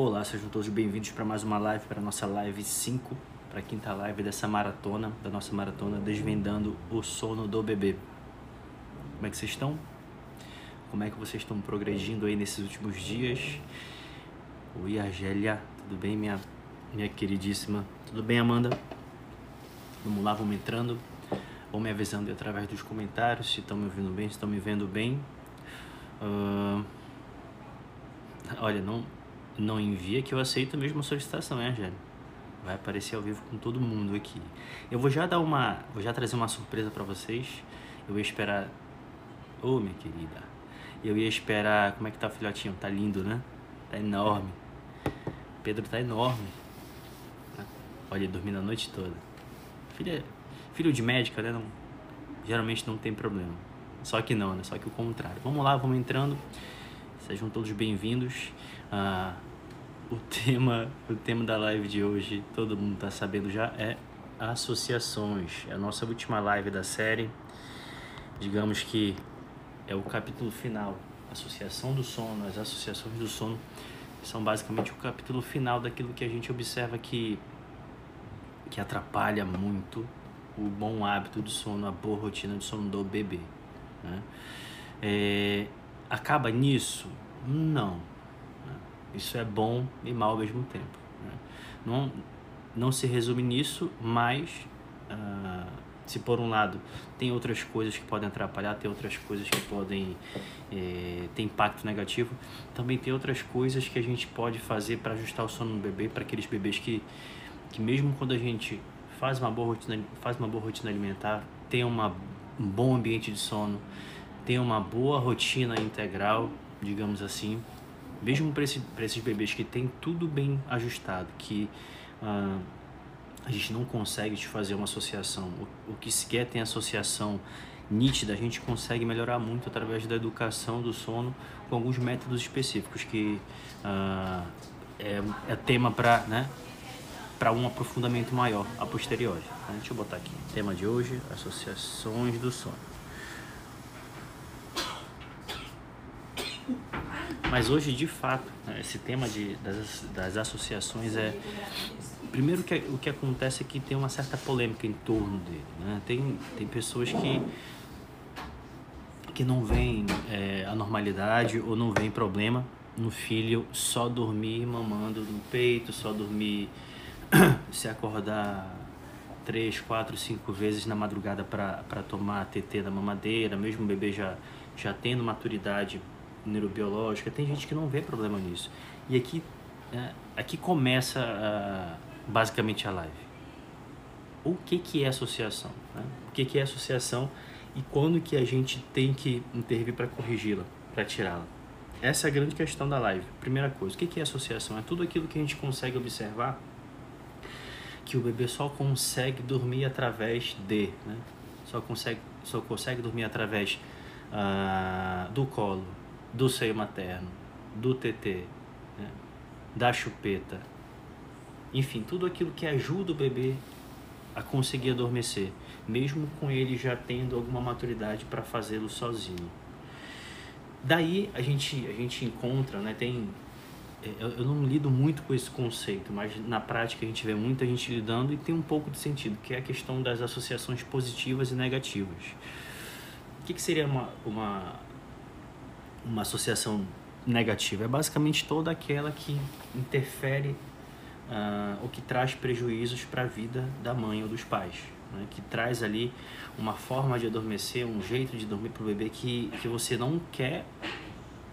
Olá, sejam todos bem-vindos para mais uma live, para nossa live 5, para a quinta live dessa maratona, da nossa maratona Desvendando o Sono do Bebê. Como é que vocês estão? Como é que vocês estão progredindo aí nesses últimos dias? Oi, Argélia, tudo bem, minha, minha queridíssima? Tudo bem, Amanda? Vamos lá, vamos entrando. Vão me avisando através dos comentários se estão me ouvindo bem, se estão me vendo bem. Uh... Olha, não, não envia que eu aceito mesmo a solicitação, hein, Angélica? Vai aparecer ao vivo com todo mundo aqui. Eu vou já dar uma, vou já trazer uma surpresa para vocês. Eu ia esperar, ô oh, minha querida, eu ia esperar, como é que tá o filhotinho? Tá lindo, né? Tá enorme. Pedro tá enorme. Olha, dormindo a noite toda. Filho, filho de médica, né? Não, geralmente não tem problema. Só que não, né? Só que o contrário. Vamos lá, vamos entrando. Sejam todos bem-vindos. Ah, o tema, o tema da live de hoje, todo mundo está sabendo já, é associações. É a nossa última live da série. Digamos que é o capítulo final. Associação do sono, as associações do sono são basicamente o capítulo final daquilo que a gente observa que, que atrapalha muito o bom hábito do sono, a boa rotina de sono do bebê. Né? É, acaba nisso? Não isso é bom e mal ao mesmo tempo. Né? Não, não se resume nisso, mas uh, se por um lado tem outras coisas que podem atrapalhar, tem outras coisas que podem eh, ter impacto negativo, também tem outras coisas que a gente pode fazer para ajustar o sono no bebê, para aqueles bebês que, que mesmo quando a gente faz uma boa rotina, faz uma boa rotina alimentar, tem uma, um bom ambiente de sono, tem uma boa rotina integral, digamos assim, mesmo para esse, esses bebês que tem tudo bem ajustado, que uh, a gente não consegue te fazer uma associação, o, o que sequer tem associação nítida, a gente consegue melhorar muito através da educação do sono com alguns métodos específicos que uh, é, é, tema para né, um aprofundamento maior a posteriori. Então, deixa eu botar aqui. Tema de hoje: associações do sono. Mas hoje, de fato, né, esse tema de, das, das associações é. Primeiro, que, o que acontece é que tem uma certa polêmica em torno dele. Né? Tem, tem pessoas que, que não veem é, a normalidade ou não veem problema no filho só dormir mamando no peito, só dormir se acordar três, quatro, cinco vezes na madrugada para tomar TT da mamadeira, mesmo o bebê já, já tendo maturidade neurobiológica, tem gente que não vê problema nisso. E aqui, é, aqui começa uh, basicamente a live. O que, que é associação? Né? O que, que é associação e quando que a gente tem que intervir para corrigi-la, para tirá-la? Essa é a grande questão da live. Primeira coisa, o que, que é associação? É tudo aquilo que a gente consegue observar que o bebê só consegue dormir através de, né? Só consegue, só consegue dormir através uh, do colo, do seio materno, do TT, né? da chupeta, enfim, tudo aquilo que ajuda o bebê a conseguir adormecer, mesmo com ele já tendo alguma maturidade para fazê-lo sozinho. Daí a gente a gente encontra, né, tem é, eu, não lido muito com esse conceito, mas na prática a gente vê muita gente lidando e tem um pouco de sentido, que é a questão das associações positivas e negativas. O que, que seria uma, uma uma associação negativa, é basicamente toda aquela que interfere uh, ou que traz prejuízos para a vida da mãe ou dos pais, né? que traz ali uma forma de adormecer, um jeito de dormir para o bebê que, que você não quer,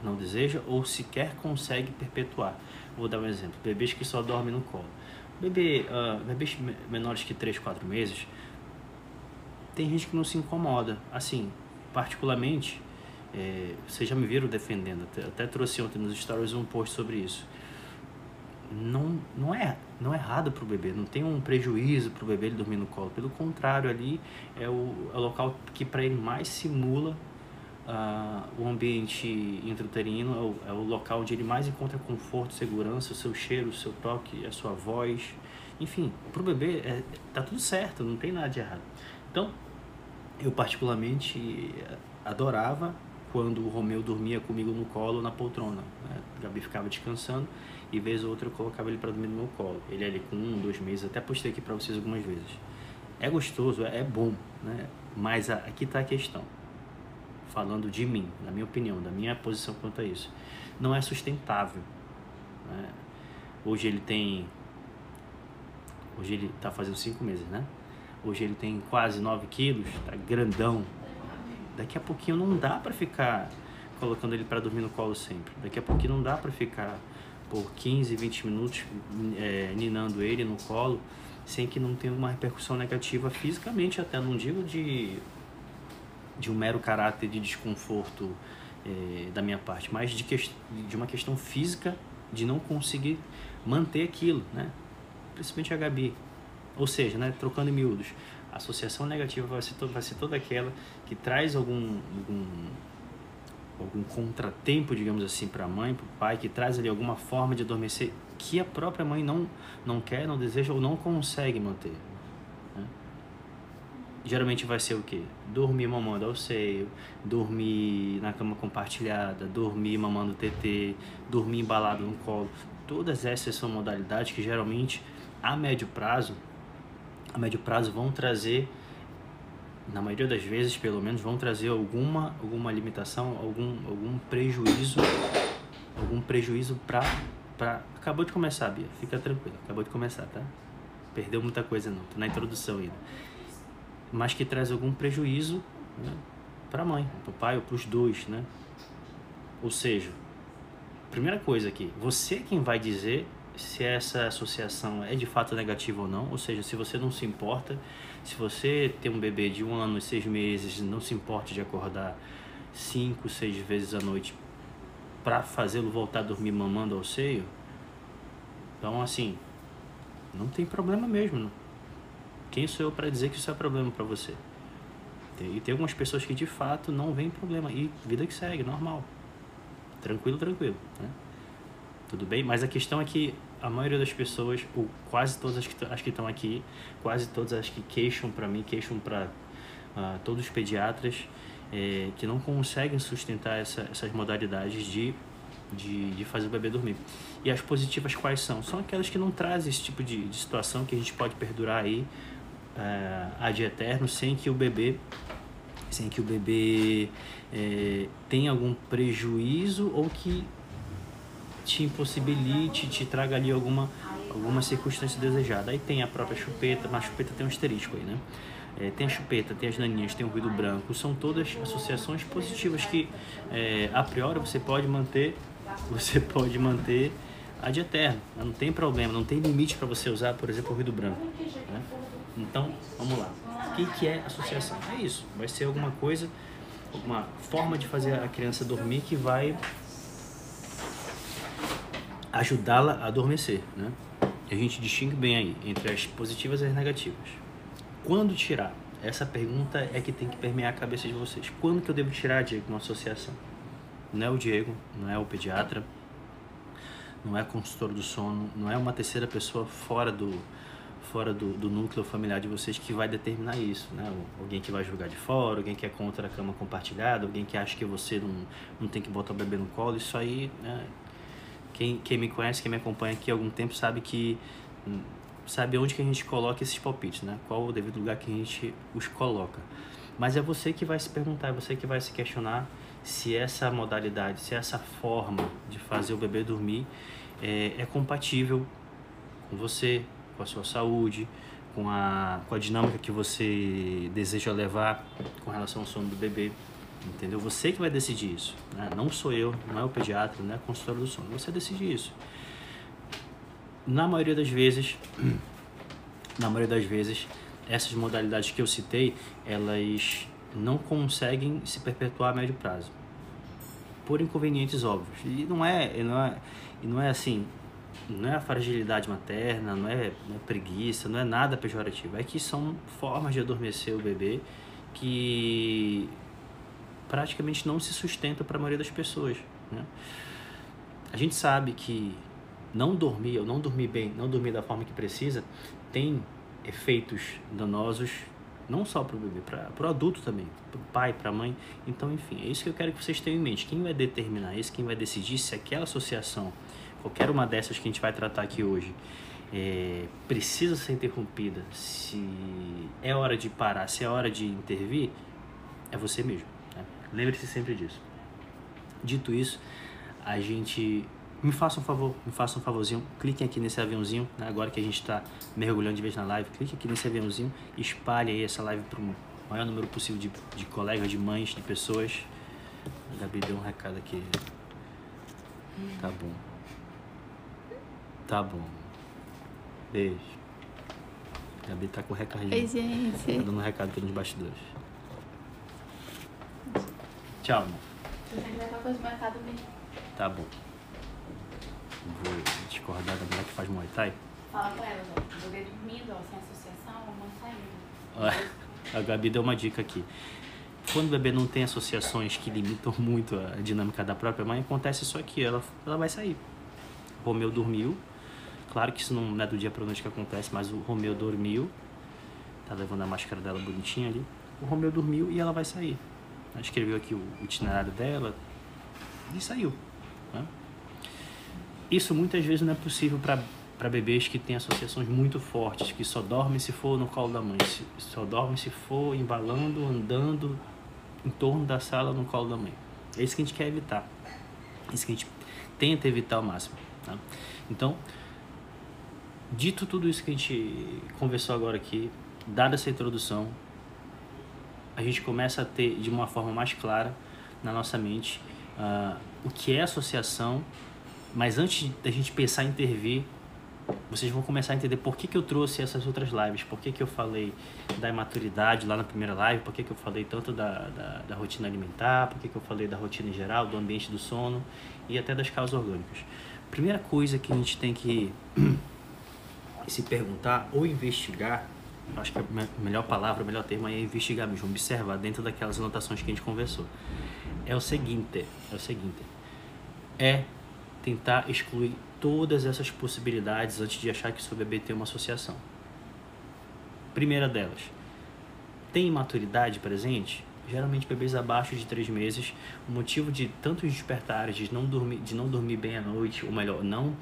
não deseja ou sequer consegue perpetuar. Vou dar um exemplo: bebês que só dormem no colo. Bebê, uh, bebês menores que 3, 4 meses, tem gente que não se incomoda. Assim, particularmente, é, vocês já me viram defendendo, até, até trouxe ontem nos stories um post sobre isso. Não, não, é, não é errado para o bebê, não tem um prejuízo para o bebê ele dormir no colo. Pelo contrário, ali é o, é o local que para ele mais simula uh, o ambiente intrauterino, é o, é o local onde ele mais encontra conforto, segurança, o seu cheiro, o seu toque, a sua voz. Enfim, para o bebê é, tá tudo certo, não tem nada de errado. Então, eu particularmente adorava quando o Romeu dormia comigo no colo na poltrona. Né? A Gabi ficava descansando e vez ou outra eu colocava ele para dormir no meu colo. Ele ali com um, dois meses, até postei aqui para vocês algumas vezes. É gostoso, é, é bom, né? Mas aqui está a questão. Falando de mim, da minha opinião, da minha posição quanto a isso. Não é sustentável. Né? Hoje ele tem. Hoje ele está fazendo cinco meses, né? Hoje ele tem quase 9 quilos, tá grandão. Daqui a pouquinho não dá para ficar colocando ele para dormir no colo sempre. Daqui a pouquinho não dá para ficar por 15, 20 minutos é, ninando ele no colo sem que não tenha uma repercussão negativa fisicamente até. Não digo de, de um mero caráter de desconforto é, da minha parte, mas de, que, de uma questão física de não conseguir manter aquilo, né? Principalmente a Gabi. Ou seja, né, trocando em miúdos, associação negativa vai ser, vai ser toda aquela que traz algum, algum, algum contratempo, digamos assim, para a mãe, para o pai, que traz ali alguma forma de adormecer que a própria mãe não, não quer, não deseja ou não consegue manter. Né? Geralmente vai ser o quê? Dormir mamando ao seio, dormir na cama compartilhada, dormir mamando TT, dormir embalado no colo. Todas essas são modalidades que geralmente, a médio prazo, a médio prazo vão trazer, na maioria das vezes pelo menos, vão trazer alguma, alguma limitação, algum, algum prejuízo, algum prejuízo para pra... Acabou de começar, Bia, fica tranquilo, acabou de começar, tá? Perdeu muita coisa não, tô na introdução ainda. Mas que traz algum prejuízo né, para a mãe, para o pai ou para os dois, né? Ou seja, primeira coisa aqui, você é quem vai dizer se essa associação é de fato negativa ou não, ou seja, se você não se importa, se você tem um bebê de um ano e seis meses, não se importa de acordar cinco, seis vezes à noite para fazê-lo voltar a dormir mamando ao seio, então assim, não tem problema mesmo. Não. Quem sou eu para dizer que isso é problema para você? E tem algumas pessoas que de fato não vem problema e vida que segue, normal, tranquilo, tranquilo, né? Tudo bem? Mas a questão é que a maioria das pessoas, ou quase todas as que, as que estão aqui, quase todas as que queixam para mim, queixam para uh, ah, todos os pediatras, é, que não conseguem sustentar essa, essas modalidades de, de, de, fazer o bebê dormir. E as positivas quais são? São aquelas que não trazem esse tipo de, de situação que a gente pode perdurar aí uh, ad eterno sem que o bebê sem que o bebê é, tenha algum prejuízo ou que te impossibilite, te traga ali alguma, alguma circunstância desejada. Aí tem a própria chupeta, mas a chupeta tem um asterisco aí, né? É, tem a chupeta, tem as naninhas, tem o ruído branco, são todas associações positivas que é, a priori você pode manter, você pode manter ad eterno, não tem problema, não tem limite para você usar, por exemplo, o ruído branco. Né? Então, vamos lá. O que, que é associação? É isso, vai ser alguma coisa, uma forma de fazer a criança dormir que vai ajudá-la a adormecer, né? A gente distingue bem aí entre as positivas e as negativas. Quando tirar? Essa pergunta é que tem que permear a cabeça de vocês. Quando que eu devo tirar, Diego, uma associação? Não é o Diego, não é o pediatra, não é a consultora do sono, não é uma terceira pessoa fora do fora do, do núcleo familiar de vocês que vai determinar isso, né? Alguém que vai julgar de fora, alguém que é contra a cama compartilhada, alguém que acha que você não, não tem que botar o bebê no colo, isso aí né, quem, quem me conhece, quem me acompanha aqui há algum tempo sabe que hum, sabe onde que a gente coloca esses palpites, né? Qual o devido lugar que a gente os coloca. Mas é você que vai se perguntar, é você que vai se questionar se essa modalidade, se essa forma de fazer o bebê dormir é, é compatível com você, com a sua saúde, com a, com a dinâmica que você deseja levar com relação ao sono do bebê entendeu? Você que vai decidir isso, né? não sou eu, não é o pediatra, não é a consultora do sono, você decide isso. Na maioria das vezes, na maioria das vezes, essas modalidades que eu citei, elas não conseguem se perpetuar a médio prazo, por inconvenientes óbvios. E não é, não é, e não é assim, não é a fragilidade materna, não é, não é preguiça, não é nada pejorativo. É que são formas de adormecer o bebê que praticamente não se sustenta para a maioria das pessoas. Né? A gente sabe que não dormir ou não dormir bem, não dormir da forma que precisa, tem efeitos danosos Não só para o bebê, para o adulto também, para o pai, para a mãe. Então, enfim, é isso que eu quero que vocês tenham em mente. Quem vai determinar isso, quem vai decidir se aquela associação, qualquer uma dessas que a gente vai tratar aqui hoje, é, precisa ser interrompida, se é hora de parar, se é hora de intervir, é você mesmo. Lembre-se sempre disso. Dito isso, a gente me faça um favor, me faça um favorzinho, cliquem aqui nesse aviãozinho, né? agora que a gente está mergulhando de vez na live, clique aqui nesse aviãozinho e espalhe aí essa live para o maior número possível de, de colegas, de mães, de pessoas. A Gabi deu um recado aqui. Tá bom. Tá bom. Beijo. A Gabi tá com o recadinho. Oi, gente. Tá dando um recado aqui nos bastidores. Tchau, amor. Tá bom. Vou discordar da mulher que faz Muay Thai. Fala com ela, ó. Bebê dormindo, ó, sem associação, não saindo. A Gabi deu uma dica aqui. Quando o bebê não tem associações que limitam muito a dinâmica da própria mãe, acontece isso aqui, ela, ela vai sair. O Romeu dormiu. Claro que isso não é do dia pra noite que acontece, mas o Romeu dormiu. Tá levando a máscara dela bonitinha ali. O Romeu dormiu e ela vai sair. Ela escreveu aqui o itinerário dela e saiu. Né? Isso muitas vezes não é possível para bebês que têm associações muito fortes, que só dormem se for no colo da mãe, só dormem se for embalando, andando em torno da sala no colo da mãe. É isso que a gente quer evitar. É isso que a gente tenta evitar ao máximo. Tá? Então, dito tudo isso que a gente conversou agora aqui, dada essa introdução, a gente começa a ter de uma forma mais clara na nossa mente uh, o que é associação, mas antes da gente pensar em intervir, vocês vão começar a entender por que, que eu trouxe essas outras lives, por que, que eu falei da imaturidade lá na primeira live, por que, que eu falei tanto da, da, da rotina alimentar, por que, que eu falei da rotina em geral, do ambiente do sono e até das causas orgânicas. Primeira coisa que a gente tem que se perguntar ou investigar acho que a melhor palavra, o melhor termo é investigar mesmo, observar dentro daquelas anotações que a gente conversou. É o seguinte, é o seguinte, é tentar excluir todas essas possibilidades antes de achar que seu bebê tem uma associação. Primeira delas, tem imaturidade presente? Geralmente bebês abaixo de 3 meses, o motivo de tantos despertares, de não dormir, de não dormir bem à noite, ou melhor, não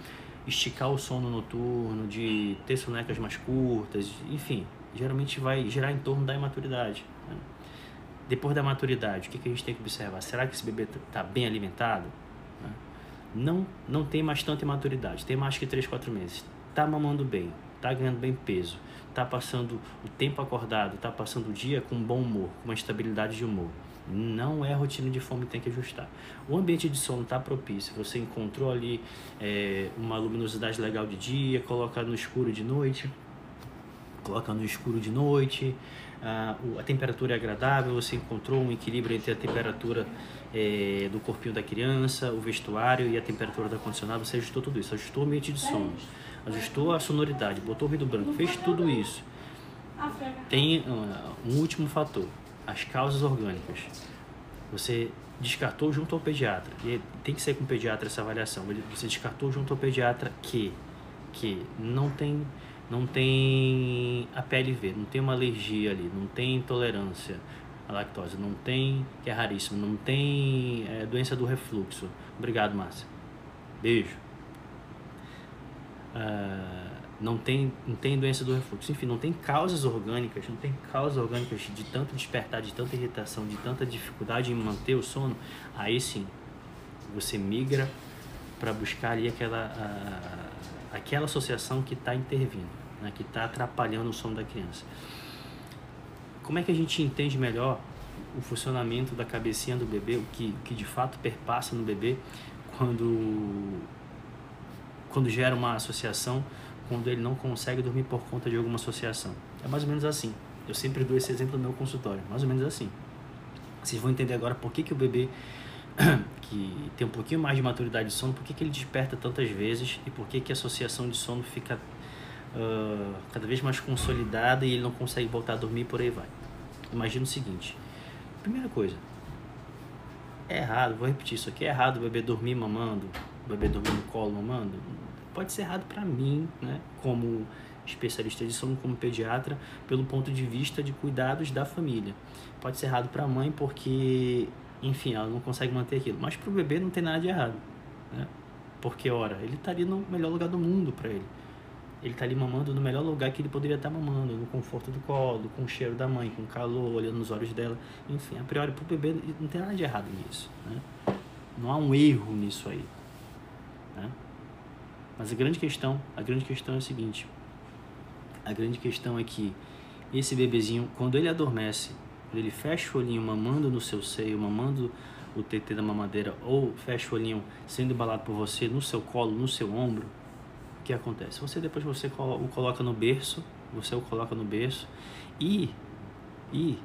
esticar o sono noturno, de ter sonecas mais curtas, enfim, geralmente vai gerar em torno da imaturidade. Né? Depois da maturidade, o que, que a gente tem que observar? Será que esse bebê está bem alimentado? Né? Não, não tem mais tanta imaturidade, tem mais que 3, 4 meses. Está mamando bem, está ganhando bem peso, está passando o tempo acordado, está passando o dia com bom humor, com uma estabilidade de humor. Não é a rotina de fome que tem que ajustar. O ambiente de sono está propício. Você encontrou ali é, uma luminosidade legal de dia, coloca no escuro de noite, coloca no escuro de noite, a, a temperatura é agradável, você encontrou um equilíbrio entre a temperatura é, do corpinho da criança, o vestuário e a temperatura do ar-condicionado, você ajustou tudo isso, ajustou o ambiente de sono, ajustou a sonoridade, botou o ruído branco, fez tudo isso. Tem uh, um último fator, as causas orgânicas. Você descartou junto ao pediatra, e tem que ser com o pediatra essa avaliação. Você descartou junto ao pediatra que, que não tem não tem a PLV, não tem uma alergia ali, não tem intolerância à lactose, não tem, que é raríssimo, não tem é, doença do refluxo. Obrigado, Márcia. Beijo. Uh, não tem, não tem doença do refluxo. Enfim, não tem causas orgânicas, não tem causas orgânicas de tanto despertar, de tanta irritação, de tanta dificuldade em manter o sono. Aí sim, você migra para buscar ali aquela, a, aquela associação que está intervindo, né, que está atrapalhando o sono da criança. Como é que a gente entende melhor o funcionamento da cabecinha do bebê, o que, que de fato perpassa no bebê quando, quando gera uma associação quando ele não consegue dormir por conta de alguma associação. É mais ou menos assim. Eu sempre dou esse exemplo no meu consultório, mais ou menos assim. Vocês vão entender agora por que, que o bebê que tem um pouquinho mais de maturidade de sono, por que, que ele desperta tantas vezes e por que, que a associação de sono fica uh, cada vez mais consolidada e ele não consegue voltar a dormir por aí vai. Imagina o seguinte: primeira coisa, é errado, vou repetir isso aqui, é errado o bebê dormir mamando, o bebê dormir no colo mamando pode ser errado para mim, né? Como especialista de sono como pediatra pelo ponto de vista de cuidados da família. Pode ser errado para a mãe porque, enfim, ela não consegue manter aquilo, mas para o bebê não tem nada de errado, né? Porque, ora, ele estaria no melhor lugar do mundo para ele. Ele está ali mamando no melhor lugar que ele poderia estar tá mamando, no conforto do colo, com o cheiro da mãe, com o calor, olhando nos olhos dela. Enfim, a priori, para o bebê não tem nada de errado nisso. Né? Não há um erro nisso aí. Né? Mas a grande questão, a grande questão é o seguinte: a grande questão é que esse bebezinho, quando ele adormece, quando ele fecha o olhinho mamando no seu seio, mamando o TT da mamadeira, ou fecha o olhinho sendo embalado por você no seu colo, no seu ombro, o que acontece? Você depois você o coloca no berço, você o coloca no berço e, e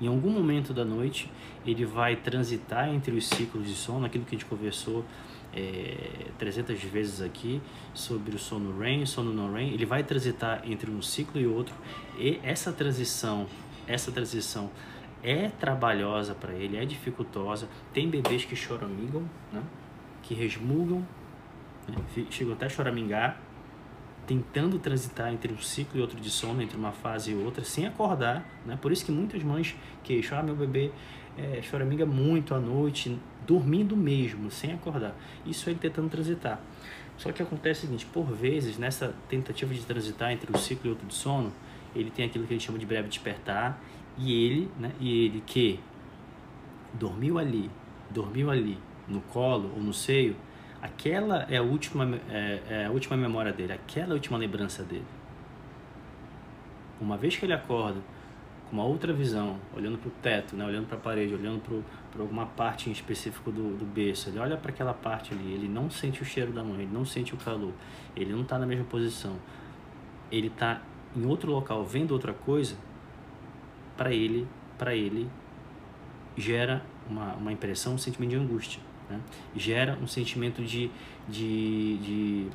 em algum momento da noite ele vai transitar entre os ciclos de sono, aquilo que a gente conversou é, 300 vezes aqui sobre o sono REM, sono não REM, ele vai transitar entre um ciclo e outro e essa transição, essa transição é trabalhosa para ele, é dificultosa. Tem bebês que choramingam, né? que resmungam, né? chegam até a choramingar, tentando transitar entre um ciclo e outro de sono, entre uma fase e outra, sem acordar. Né? Por isso que muitas mães queixam, ah, meu bebê é, choraminga muito à noite, dormindo mesmo, sem acordar. Isso é ele tentando transitar. Só que acontece o seguinte, por vezes, nessa tentativa de transitar entre um ciclo e outro de sono, ele tem aquilo que gente chama de breve despertar, e ele, né, e ele que dormiu ali, dormiu ali, no colo ou no seio, aquela é a última, é, é a última memória dele, aquela é a última lembrança dele. Uma vez que ele acorda com uma outra visão, olhando para o teto, né, olhando para a parede, olhando para alguma parte em específico do, do berço, ele olha para aquela parte ali, ele não sente o cheiro da mãe, ele não sente o calor, ele não está na mesma posição, ele está em outro local vendo outra coisa, para ele, para ele gera uma, uma impressão, um sentimento de angústia, né? gera um sentimento de, de, de,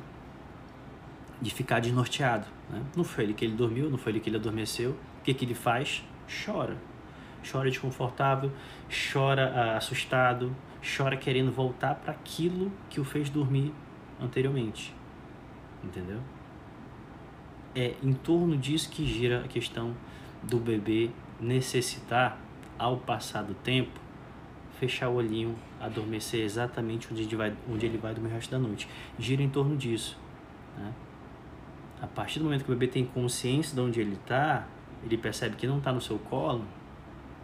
de ficar desnorteado. Né? Não foi ele que ele dormiu, não foi ele que ele adormeceu, que, que ele faz? Chora. Chora desconfortável, chora ah, assustado, chora querendo voltar para aquilo que o fez dormir anteriormente. Entendeu? É em torno disso que gira a questão do bebê necessitar, ao passar do tempo, fechar o olhinho, adormecer exatamente onde ele vai, onde ele vai dormir o resto da noite. Gira em torno disso. Né? A partir do momento que o bebê tem consciência de onde ele está, ele percebe que não está no seu colo,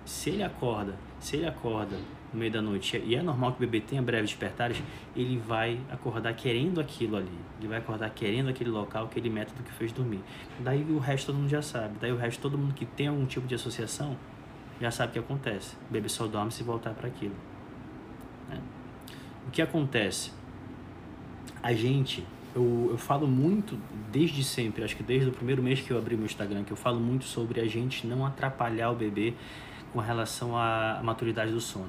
se ele acorda, se ele acorda no meio da noite, e é normal que o bebê tenha breves despertares, ele vai acordar querendo aquilo ali. Ele vai acordar querendo aquele local, aquele método que fez dormir. Daí o resto todo mundo já sabe. Daí o resto todo mundo que tem algum tipo de associação já sabe o que acontece. O bebê só dorme se voltar para aquilo. Né? O que acontece? A gente eu, eu falo muito desde sempre, acho que desde o primeiro mês que eu abri meu Instagram, que eu falo muito sobre a gente não atrapalhar o bebê com relação à maturidade do sono.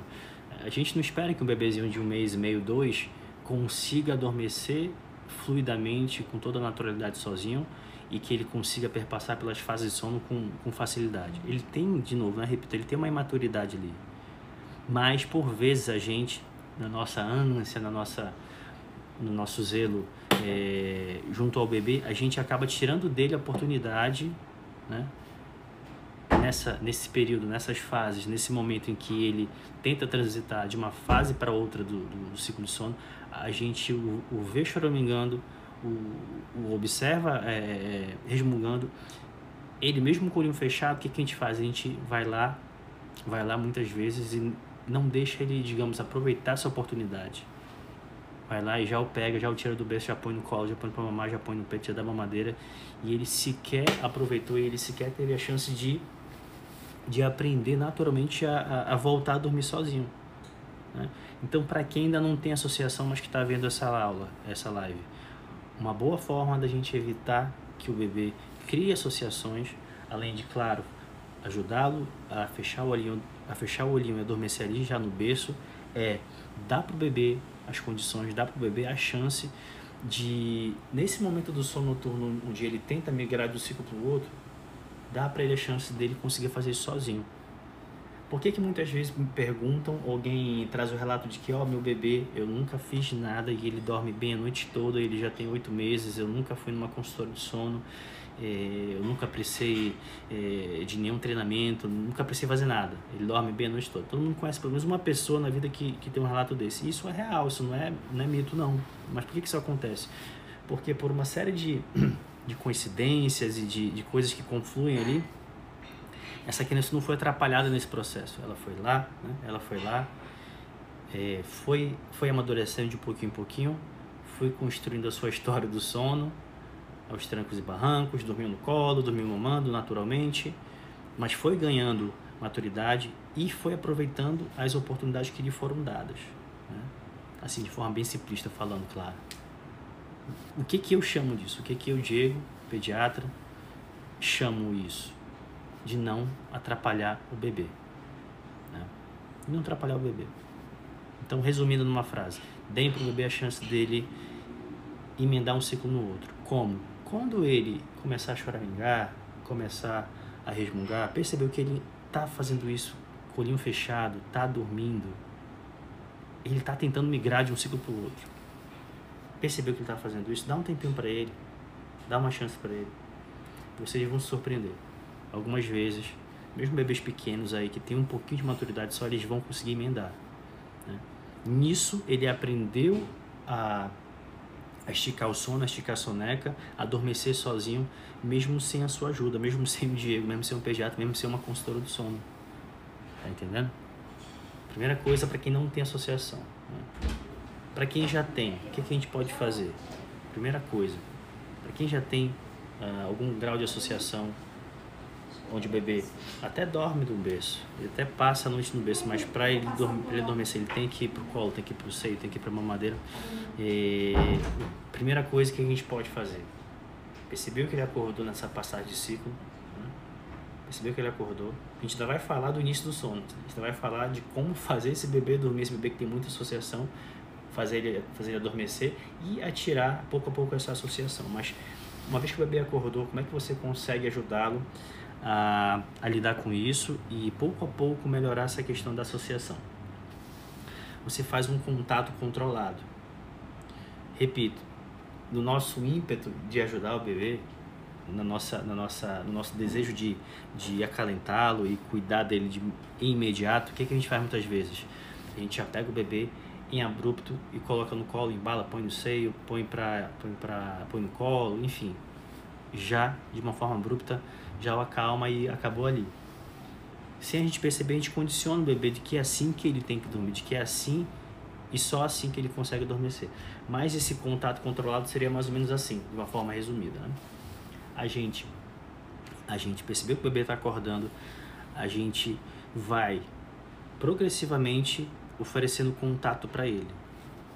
A gente não espera que um bebezinho de um mês e meio, dois, consiga adormecer fluidamente, com toda a naturalidade sozinho e que ele consiga perpassar pelas fases de sono com, com facilidade. Ele tem, de novo, né, repito, ele tem uma imaturidade ali. Mas, por vezes, a gente, na nossa ânsia, na nossa, no nosso zelo é, junto ao bebê, a gente acaba tirando dele a oportunidade, né? Nessa, nesse período, nessas fases, nesse momento em que ele tenta transitar de uma fase para outra do, do, ciclo de sono, a gente o, o vê choramingando, o, o observa é, é, resmungando, ele mesmo com o olho fechado, o que, que a gente faz? A gente vai lá, vai lá muitas vezes e não deixa ele, digamos, aproveitar essa oportunidade vai lá e já o pega, já o tira do berço, já põe no colo, já põe para mamar, já põe no peito, já dá mamadeira. E ele sequer aproveitou, ele sequer teve a chance de, de aprender naturalmente a, a, voltar a dormir sozinho. Né? Então, para quem ainda não tem associação, mas que está vendo essa aula, essa live, uma boa forma da gente evitar que o bebê crie associações, além de, claro, ajudá-lo a fechar o olhinho, a fechar o olhinho e adormecer ali já no berço, é dar para o bebê as condições, dá para o bebê a chance de, nesse momento do sono noturno, onde ele tenta migrar um ciclo para o outro, dá para ele a chance dele conseguir fazer isso sozinho. Por que, que muitas vezes me perguntam, alguém traz o relato de que, ó, oh, meu bebê, eu nunca fiz nada e ele dorme bem a noite toda, ele já tem oito meses, eu nunca fui numa consultora de sono, é, eu nunca precisei é, de nenhum treinamento, nunca precisei fazer nada. Ele dorme bem a noite toda. Todo mundo conhece pelo menos uma pessoa na vida que, que tem um relato desse. Isso é real, isso não é, não é mito, não. Mas por que, que isso acontece? Porque por uma série de, de coincidências e de, de coisas que confluem ali, essa criança não foi atrapalhada nesse processo. Ela foi lá, né? ela foi lá, é, foi, foi amadurecendo de pouquinho em pouquinho, foi construindo a sua história do sono, aos trancos e barrancos, dormiu no colo, dormiu mamando naturalmente, mas foi ganhando maturidade e foi aproveitando as oportunidades que lhe foram dadas. Né? Assim, de forma bem simplista falando, claro. O que que eu chamo disso? O que que eu, Diego, pediatra, chamo isso? de não atrapalhar o bebê. Né? Não atrapalhar o bebê. Então, resumindo numa frase, deem para o bebê a chance dele emendar um ciclo no outro. Como? Quando ele começar a choramingar, começar a resmungar, percebeu que ele está fazendo isso com olhinho fechado, está dormindo, ele está tentando migrar de um ciclo para o outro. Percebeu que ele está fazendo isso? Dá um tempinho para ele, dá uma chance para ele. Vocês vão se surpreender algumas vezes, mesmo bebês pequenos aí que tem um pouquinho de maturidade, só eles vão conseguir emendar. Né? Nisso ele aprendeu a, a esticar o sono, a esticar a soneca, a adormecer sozinho, mesmo sem a sua ajuda, mesmo sem o Diego, mesmo sem um pediatra, mesmo sem uma consultora do sono. Tá entendendo? Primeira coisa para quem não tem associação. Para quem já tem, o que, que, a gente pode fazer? Primeira coisa, para quem já tem uh, algum grau de associação, onde o bebê até dorme no berço, ele até passa a noite no berço, mas para ele, dormir, ele adormecer, ele tem que ir pro colo, tem que ir pro seio, tem que ir pra mamadeira. E, primeira coisa que a gente pode fazer, percebeu que ele acordou nessa passagem de ciclo, né? percebeu que ele acordou, a gente ainda vai falar do início do sono, a gente ainda vai falar de como fazer esse bebê dormir, esse bebê que tem muita associação, fazer ele, fazer ele adormecer e atirar pouco a pouco essa associação, mas uma vez que o bebê acordou, como é que você consegue ajudá-lo a, a lidar com isso e pouco a pouco melhorar essa questão da associação. Você faz um contato controlado. Repito, no nosso ímpeto de ajudar o bebê, na nossa, na nossa, no nosso desejo de, de acalentá-lo e cuidar dele de imediato, o que, é que a gente faz muitas vezes? A gente já pega o bebê em abrupto e coloca no colo, embala, põe no seio, põe, pra, põe, pra, põe no colo, enfim, já de uma forma abrupta já o acalma e acabou ali. Sem a gente perceber, a gente condiciona o bebê de que é assim que ele tem que dormir, de que é assim e só assim que ele consegue adormecer. Mas esse contato controlado seria mais ou menos assim, de uma forma resumida. Né? A gente, a gente percebeu que o bebê está acordando, a gente vai progressivamente oferecendo contato para ele,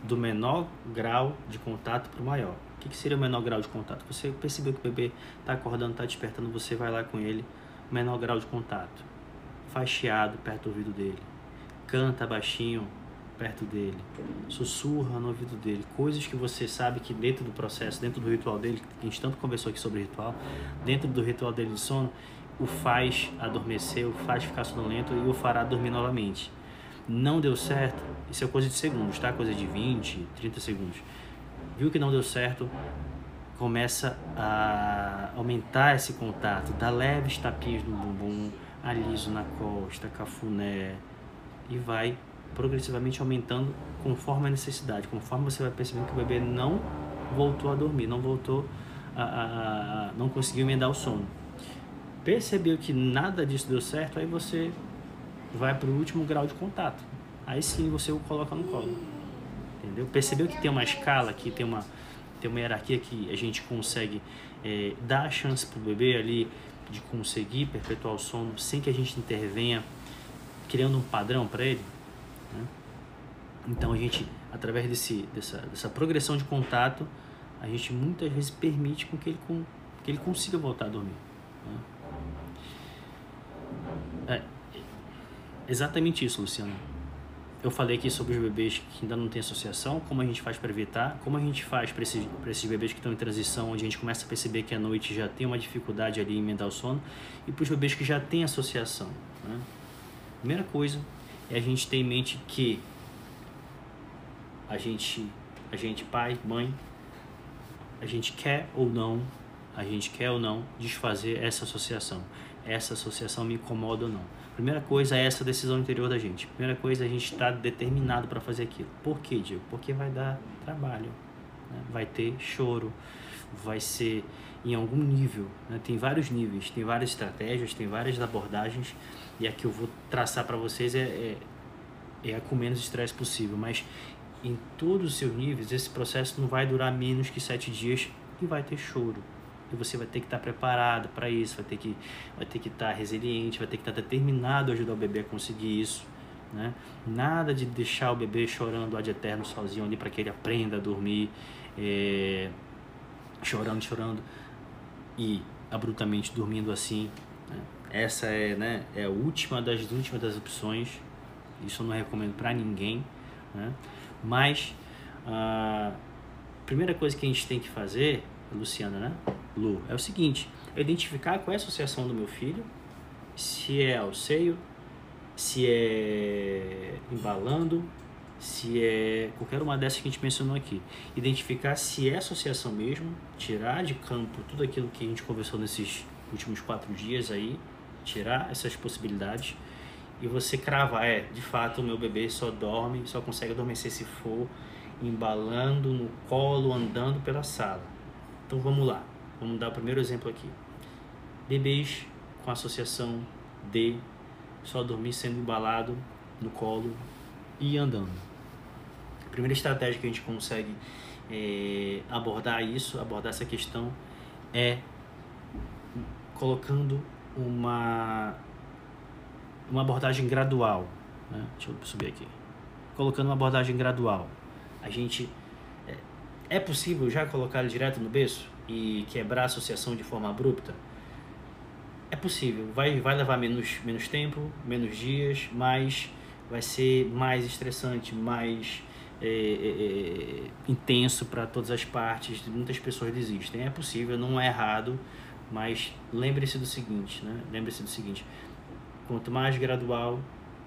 do menor grau de contato para o maior. O que, que seria o menor grau de contato? Você percebeu que o bebê está acordando, está despertando, você vai lá com ele, menor grau de contato. Faz chiado perto do ouvido dele. Canta baixinho perto dele. Sussurra no ouvido dele. Coisas que você sabe que dentro do processo, dentro do ritual dele, que a gente tanto conversou aqui sobre ritual, dentro do ritual dele de sono, o faz adormecer, o faz ficar sonolento e o fará dormir novamente. Não deu certo, isso é coisa de segundos, tá? Coisa de 20, 30 segundos viu que não deu certo, começa a aumentar esse contato, dá leves tapinhas no bumbum, aliso na costa, cafuné e vai progressivamente aumentando conforme a necessidade, conforme você vai percebendo que o bebê não voltou a dormir, não voltou a, a, a não conseguiu emendar o sono. Percebeu que nada disso deu certo, aí você vai para o último grau de contato. Aí sim você o coloca no colo entendeu? Percebeu que tem uma escala, que tem uma, tem uma hierarquia que a gente consegue é, dar a chance para o bebê ali de conseguir perpetuar o sono sem que a gente intervenha, criando um padrão para ele. Né? Então a gente, através desse, dessa, dessa progressão de contato, a gente muitas vezes permite com que ele, com, que ele consiga voltar a dormir. Né? É exatamente isso, Luciano eu falei aqui sobre os bebês que ainda não têm associação, como a gente faz para evitar, como a gente faz para esses, esses bebês que estão em transição, onde a gente começa a perceber que à noite já tem uma dificuldade ali em emendar o sono, e para os bebês que já têm associação. Né? Primeira coisa é a gente ter em mente que a gente, a gente pai, mãe, a gente quer ou não, a gente quer ou não desfazer essa associação. Essa associação me incomoda ou não. Primeira coisa é essa decisão interior da gente. Primeira coisa é a gente estar tá determinado para fazer aquilo. Por quê, Diego? Porque vai dar trabalho, né? vai ter choro, vai ser em algum nível. Né? Tem vários níveis, tem várias estratégias, tem várias abordagens e a que eu vou traçar para vocês é, é, é a com menos estresse possível. Mas em todos os seus níveis, esse processo não vai durar menos que sete dias e vai ter choro. E você vai ter que estar preparado para isso, vai ter que vai ter que estar resiliente, vai ter que estar determinado a ajudar o bebê a conseguir isso. Né? Nada de deixar o bebê chorando ad eterno sozinho ali para que ele aprenda a dormir, é, chorando, chorando e abruptamente dormindo assim. Né? Essa é, né, é a última das últimas das opções. Isso eu não recomendo para ninguém. Né? Mas a primeira coisa que a gente tem que fazer, Luciana, né? Lu, é o seguinte: é identificar qual é a associação do meu filho, se é ao seio, se é embalando, se é qualquer uma dessas que a gente mencionou aqui. Identificar se é associação mesmo, tirar de campo tudo aquilo que a gente conversou nesses últimos quatro dias aí, tirar essas possibilidades e você cravar, é, de fato o meu bebê só dorme, só consegue adormecer se for embalando no colo, andando pela sala. Então vamos lá, vamos dar o primeiro exemplo aqui. Bebês com associação de só dormir sendo embalado no colo e andando. A primeira estratégia que a gente consegue é, abordar isso, abordar essa questão, é colocando uma uma abordagem gradual. Né? Deixa eu subir aqui. Colocando uma abordagem gradual. A gente. É, é possível já colocar ele direto no berço e quebrar a associação de forma abrupta? É possível. Vai, vai levar menos, menos tempo, menos dias, mas vai ser mais estressante, mais é, é, é intenso para todas as partes. Muitas pessoas desistem. É possível, não é errado, mas lembre-se do seguinte, né? Lembre-se do seguinte: Quanto mais gradual,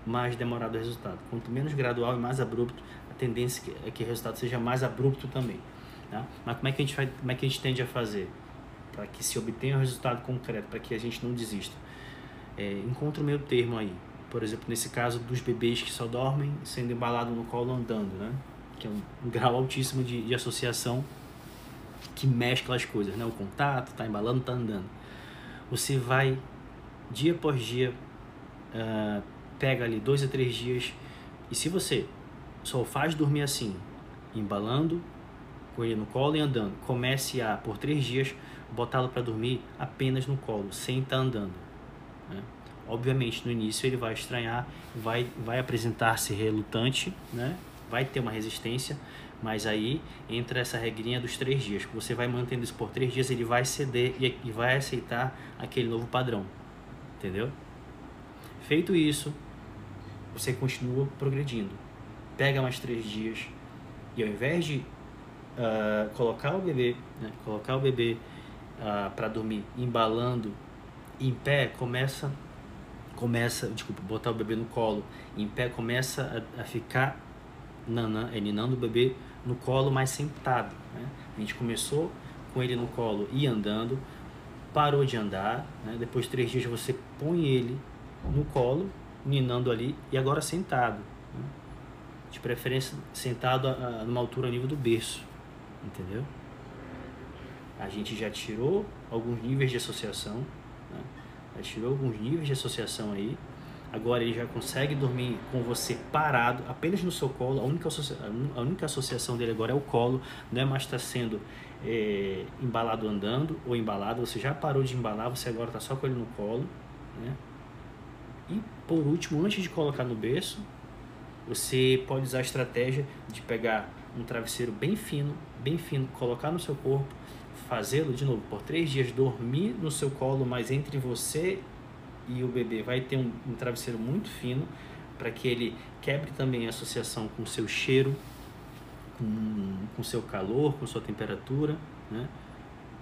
mais demorado o resultado. Quanto menos gradual e mais abrupto, a tendência é que o resultado seja mais abrupto também. Tá? Mas como é que a gente vai, como é que a gente tende a fazer para que se obtenha um resultado concreto, para que a gente não desista? É, encontra o meio termo aí. Por exemplo, nesse caso dos bebês que só dormem sendo embalado no colo andando, né? Que é um, um grau altíssimo de, de associação que mescla as coisas, né? O contato, tá embalando, tá andando. Você vai dia após dia uh, pega ali dois a três dias e se você só faz dormir assim, embalando com ele no colo e andando, comece a por três dias botá-lo para dormir apenas no colo, sem estar tá andando. Né? Obviamente no início ele vai estranhar, vai vai apresentar-se relutante, né? Vai ter uma resistência, mas aí entra essa regrinha dos três dias. Você vai mantendo isso por três dias, ele vai ceder e, e vai aceitar aquele novo padrão, entendeu? Feito isso, você continua progredindo. Pega mais três dias e ao invés de uh, colocar o bebê, né, colocar o bebê uh, ah, para dormir embalando em pé, começa, começa, desculpa, botar o bebê no colo em pé, começa a, a ficar nanã, é, ninando o bebê no colo, mas sentado. Né? A gente começou com ele no colo e andando, parou de andar, né? depois de três dias você põe ele no colo, ninando ali, e agora sentado. Né? De preferência sentado a, a, numa altura a nível do berço, entendeu? A gente já tirou alguns níveis de associação, né? já tirou alguns níveis de associação aí. Agora ele já consegue dormir com você parado, apenas no seu colo. A única, a única associação dele agora é o colo, não é mais estar tá sendo é, embalado andando ou embalado. Você já parou de embalar, você agora está só com ele no colo. Né? E por último, antes de colocar no berço, você pode usar a estratégia de pegar um travesseiro bem fino, bem fino, colocar no seu corpo, fazê-lo de novo por três dias, dormir no seu colo, mas entre você e o bebê vai ter um, um travesseiro muito fino para que ele quebre também a associação com o seu cheiro, com, com seu calor, com sua temperatura, né?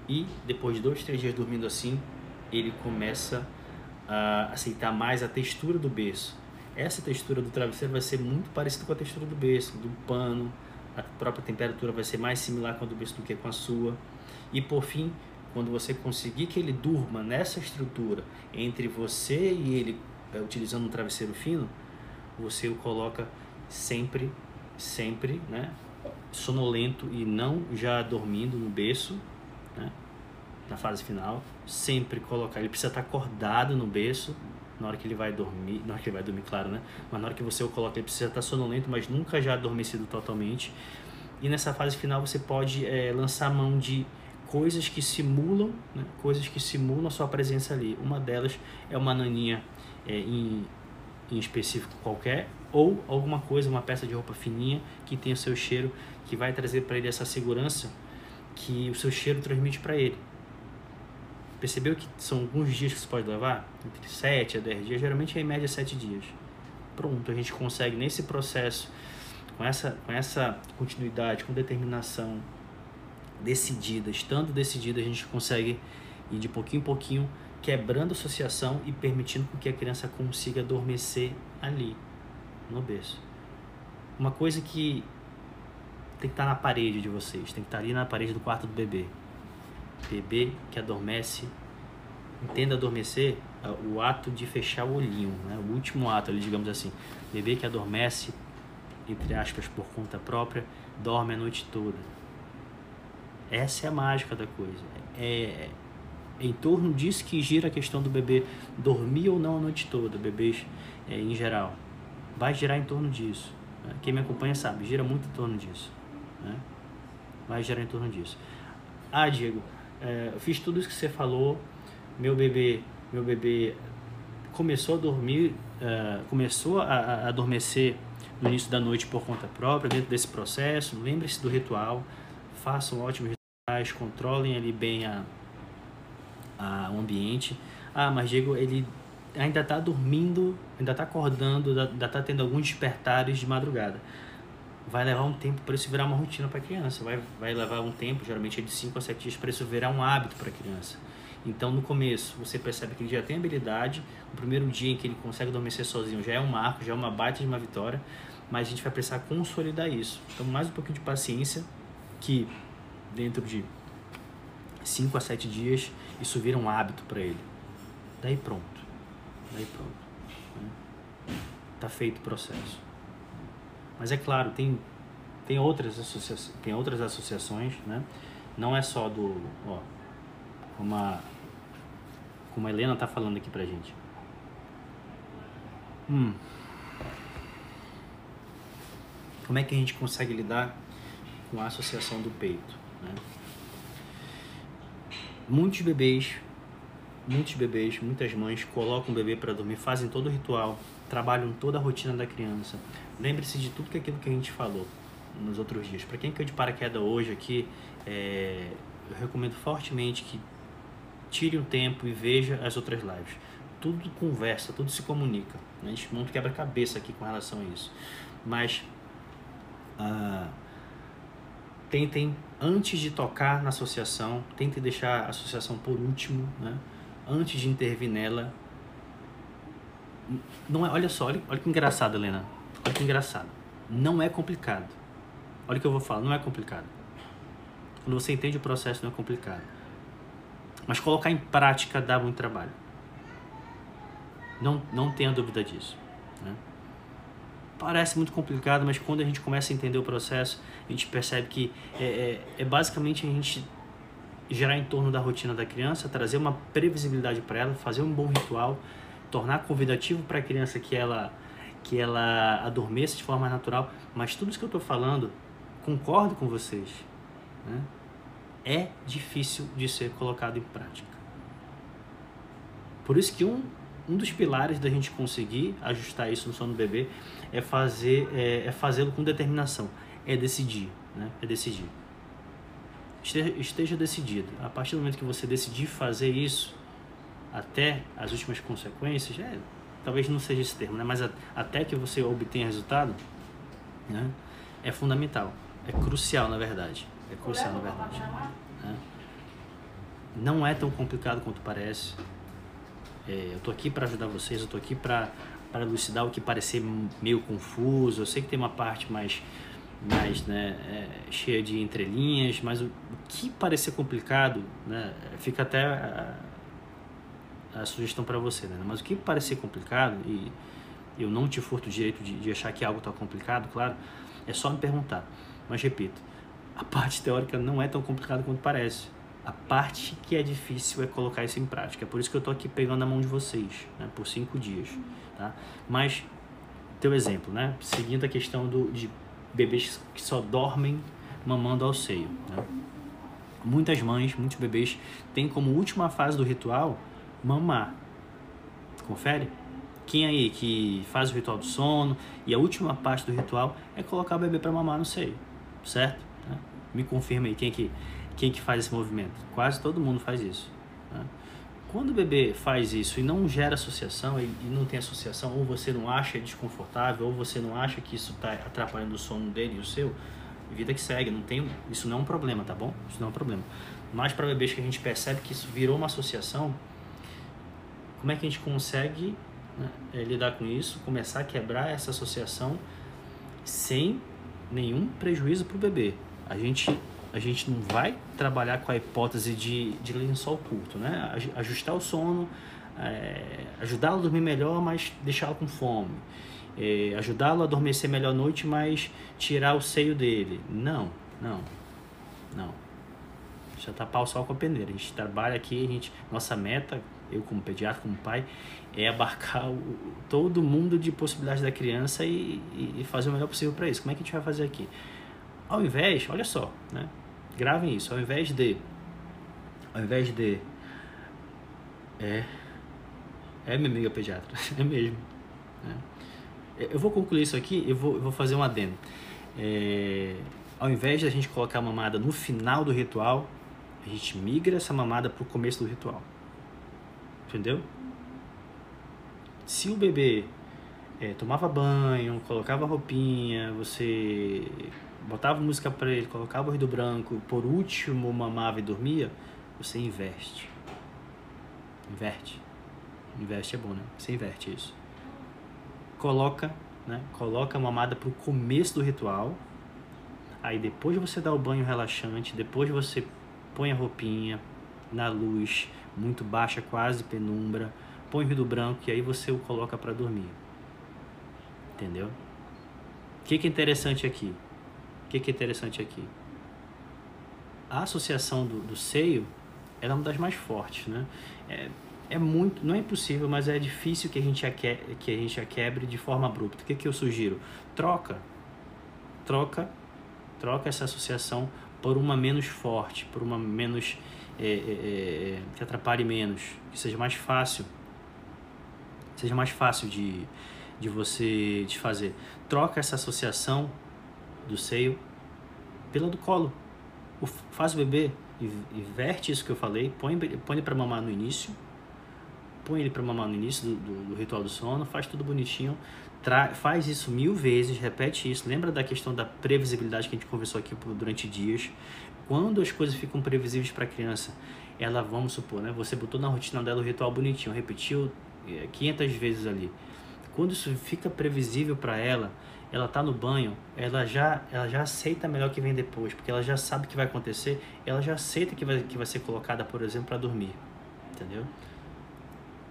E depois de dois, três dias dormindo assim, ele começa a aceitar mais a textura do berço. essa textura do travesseiro vai ser muito parecida com a textura do berço, do pano, a própria temperatura vai ser mais similar com a do berço do que com a sua. E por fim, quando você conseguir que ele durma nessa estrutura entre você e ele é, utilizando um travesseiro fino, você o coloca sempre, sempre, né, sonolento e não já dormindo no berço, né, na fase final, sempre colocar, ele precisa estar acordado no berço na hora que ele vai dormir, na hora que ele vai dormir, claro, né, mas na hora que você o coloca, ele precisa estar sonolento, mas nunca já adormecido totalmente. E nessa fase final você pode é, lançar mão de coisas que simulam, né, coisas que simulam a sua presença ali. Uma delas é uma naninha é, em, em específico qualquer, ou alguma coisa, uma peça de roupa fininha que tem o seu cheiro, que vai trazer para ele essa segurança que o seu cheiro transmite para ele. Percebeu que são alguns dias que você pode levar? Entre 7 a 10 dias, geralmente é em média 7 dias. Pronto, a gente consegue nesse processo, com essa, com essa continuidade, com determinação, decidida, estando decidida, a gente consegue ir de pouquinho em pouquinho quebrando a associação e permitindo que a criança consiga adormecer ali, no berço. Uma coisa que tem que estar na parede de vocês, tem que estar ali na parede do quarto do bebê. Bebê que adormece, entenda adormecer o ato de fechar o olhinho, né? o último ato, ali, digamos assim. Bebê que adormece, entre aspas, por conta própria, dorme a noite toda essa é a mágica da coisa. É, é em torno disso que gira a questão do bebê dormir ou não a noite toda, bebês é, em geral. Vai girar em torno disso. Né? Quem me acompanha sabe, gira muito em torno disso. Né? Vai girar em torno disso. Ah, Diego, é, fiz tudo isso que você falou. Meu bebê, meu bebê começou a dormir, uh, começou a, a adormecer no início da noite por conta própria, dentro desse processo. Lembre-se do ritual, faça um ótimo controlem ali bem a, a, o ambiente. Ah, mas Diego, ele ainda está dormindo, ainda está acordando, ainda está tendo alguns despertares de madrugada. Vai levar um tempo para isso virar uma rotina para a criança. Vai, vai levar um tempo, geralmente é de 5 a 7 dias, para isso virar um hábito para a criança. Então, no começo, você percebe que ele já tem habilidade. No primeiro dia em que ele consegue adormecer sozinho, já é um marco, já é uma baita de uma vitória. Mas a gente vai precisar consolidar isso. Então, mais um pouquinho de paciência, que dentro de 5 a 7 dias, isso vira um hábito para ele. Daí pronto. Daí pronto. Né? Tá feito o processo. Mas é claro, tem, tem, outras, associa tem outras associações, né? Não é só do. Ó, como a, como a Helena tá falando aqui pra gente. Hum. Como é que a gente consegue lidar com a associação do peito? Né? Muitos bebês, muitos bebês, muitas mães colocam o bebê para dormir, fazem todo o ritual, trabalham toda a rotina da criança. Lembre-se de tudo que aquilo que a gente falou nos outros dias. Para quem caiu de paraquedas hoje aqui, é, eu recomendo fortemente que tire um tempo e veja as outras lives. Tudo conversa, tudo se comunica. Né? A gente monta quebra-cabeça aqui com relação a isso. Mas ah, tentem antes de tocar na associação, tente deixar a associação por último, né? antes de intervir nela. Não é, olha só, olha, olha que engraçado, Helena. Olha que engraçado. Não é complicado. Olha o que eu vou falar, não é complicado. Quando você entende o processo, não é complicado. Mas colocar em prática dá muito trabalho. Não, não tenha dúvida disso. Né? parece muito complicado, mas quando a gente começa a entender o processo, a gente percebe que é, é, é basicamente a gente gerar em torno da rotina da criança, trazer uma previsibilidade para ela, fazer um bom ritual, tornar convidativo para a criança que ela que ela adormeça de forma natural. Mas tudo isso que eu estou falando, concordo com vocês, né? é difícil de ser colocado em prática. Por isso que um um dos pilares da gente conseguir ajustar isso no sono do bebê é fazer é, é fazê-lo com determinação, é decidir, né? É decidir. Esteja, esteja decidido. A partir do momento que você decidir fazer isso, até as últimas consequências, é, talvez não seja esse termo, né? Mas a, até que você obtenha resultado, né? É fundamental, é crucial na verdade, é crucial na verdade. Né? Não é tão complicado quanto parece. É, eu tô aqui para ajudar vocês, eu tô aqui para para elucidar o que parecer meio confuso. Eu sei que tem uma parte mais, mais né, é, cheia de entrelinhas, mas o, o, que parecer complicado, né, fica até a, a sugestão para você. Né? Mas o que parecer complicado, e eu não te furto o direito de, de achar que algo está complicado, claro, é só me perguntar. Mas repito, a parte teórica não é tão complicada quanto parece. A parte que é difícil é colocar isso em prática. É por isso que eu estou aqui pegando a mão de vocês, né, por cinco dias. Tá? Mas, teu exemplo, né? seguindo a questão do, de bebês que só dormem mamando ao seio. Né? Muitas mães, muitos bebês têm como última fase do ritual mamar. Confere? Quem aí que faz o ritual do sono e a última parte do ritual é colocar o bebê para mamar no seio, certo? Né? Me confirma aí quem que, quem que faz esse movimento. Quase todo mundo faz isso. Né? Quando o bebê faz isso e não gera associação, e, e não tem associação, ou você não acha desconfortável, ou você não acha que isso está atrapalhando o sono dele e o seu, vida que segue, não tem, isso não é um problema, tá bom? Isso não é um problema. Mas para bebês que a gente percebe que isso virou uma associação, como é que a gente consegue né, é, lidar com isso, começar a quebrar essa associação sem nenhum prejuízo para o bebê? A gente a gente não vai trabalhar com a hipótese de, de lençol curto, né? Ajustar o sono, é, ajudá-lo a dormir melhor, mas deixá-lo com fome. É, ajudá-lo a adormecer melhor à noite, mas tirar o seio dele. Não, não, não. Já tá pau só com a peneira. A gente trabalha aqui, a gente, nossa meta, eu como pediatra, como pai, é abarcar o, todo mundo de possibilidades da criança e, e fazer o melhor possível para isso. Como é que a gente vai fazer aqui? Ao invés, olha só, né? Gravem isso, ao invés de. Ao invés de. É. É, minha amiga pediatra, é mesmo. É. Eu vou concluir isso aqui, eu vou, vou fazer um adendo. É, ao invés de a gente colocar a mamada no final do ritual, a gente migra essa mamada para o começo do ritual. Entendeu? Se o bebê é, tomava banho, colocava roupinha, você botava música para ele, colocava o ruído branco, por último mamava e dormia, você investe. Inverte. Investe é bom, né? Você inverte isso. Coloca, né? Coloca a mamada pro começo do ritual. Aí depois de você dar o banho relaxante, depois de você põe a roupinha na luz muito baixa, quase penumbra, põe ruído branco e aí você o coloca para dormir. Entendeu? O que, que é interessante aqui? O que, que é interessante aqui? A associação do, do seio é uma das mais fortes, né? É, é muito, não é impossível, mas é difícil que a gente a, que, que a, gente a quebre de forma abrupta. O que, que eu sugiro? Troca, troca, troca essa associação por uma menos forte, por uma menos é, é, que atrapalhe menos, que seja mais fácil, seja mais fácil de, de você desfazer. Troca essa associação do seio pela do colo. O, faz o bebê, inverte isso que eu falei, põe, põe ele para mamar no início, põe ele para mamar no início do, do, do, ritual do sono, faz tudo bonitinho, tra, faz isso mil vezes, repete isso. Lembra da questão da previsibilidade que a gente conversou aqui durante dias? Quando as coisas ficam previsíveis para a criança, ela, vamos supor, né, você botou na rotina dela o ritual bonitinho, repetiu 500 é, vezes ali. Quando isso fica previsível para ela, ela tá no banho, ela já, ela já aceita melhor o que vem depois, porque ela já sabe o que vai acontecer, ela já aceita que vai, que vai ser colocada, por exemplo, para dormir, entendeu?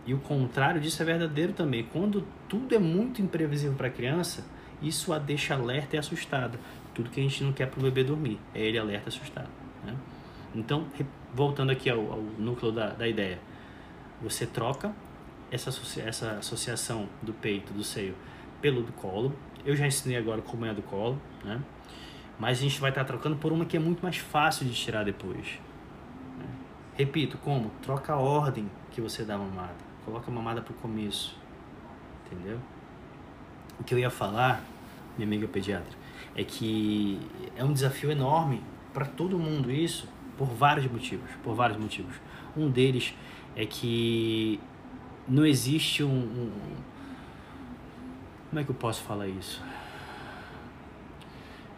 E o contrário disso é verdadeiro também. Quando tudo é muito imprevisível para a criança, isso a deixa alerta e assustada. Tudo que a gente não quer para o bebê dormir, é ele alerta assustado. Né? Então, voltando aqui ao, ao núcleo da, da ideia, você troca essa, essa associação do peito, do seio, pelo do colo, eu já ensinei agora como é a do colo, né? Mas a gente vai estar trocando por uma que é muito mais fácil de tirar depois. Né? Repito, como? Troca a ordem que você dá a mamada. Coloca a mamada pro começo. Entendeu? O que eu ia falar, minha amiga pediatra, é que é um desafio enorme para todo mundo isso, por vários motivos, por vários motivos. Um deles é que não existe um, um como é que eu posso falar isso?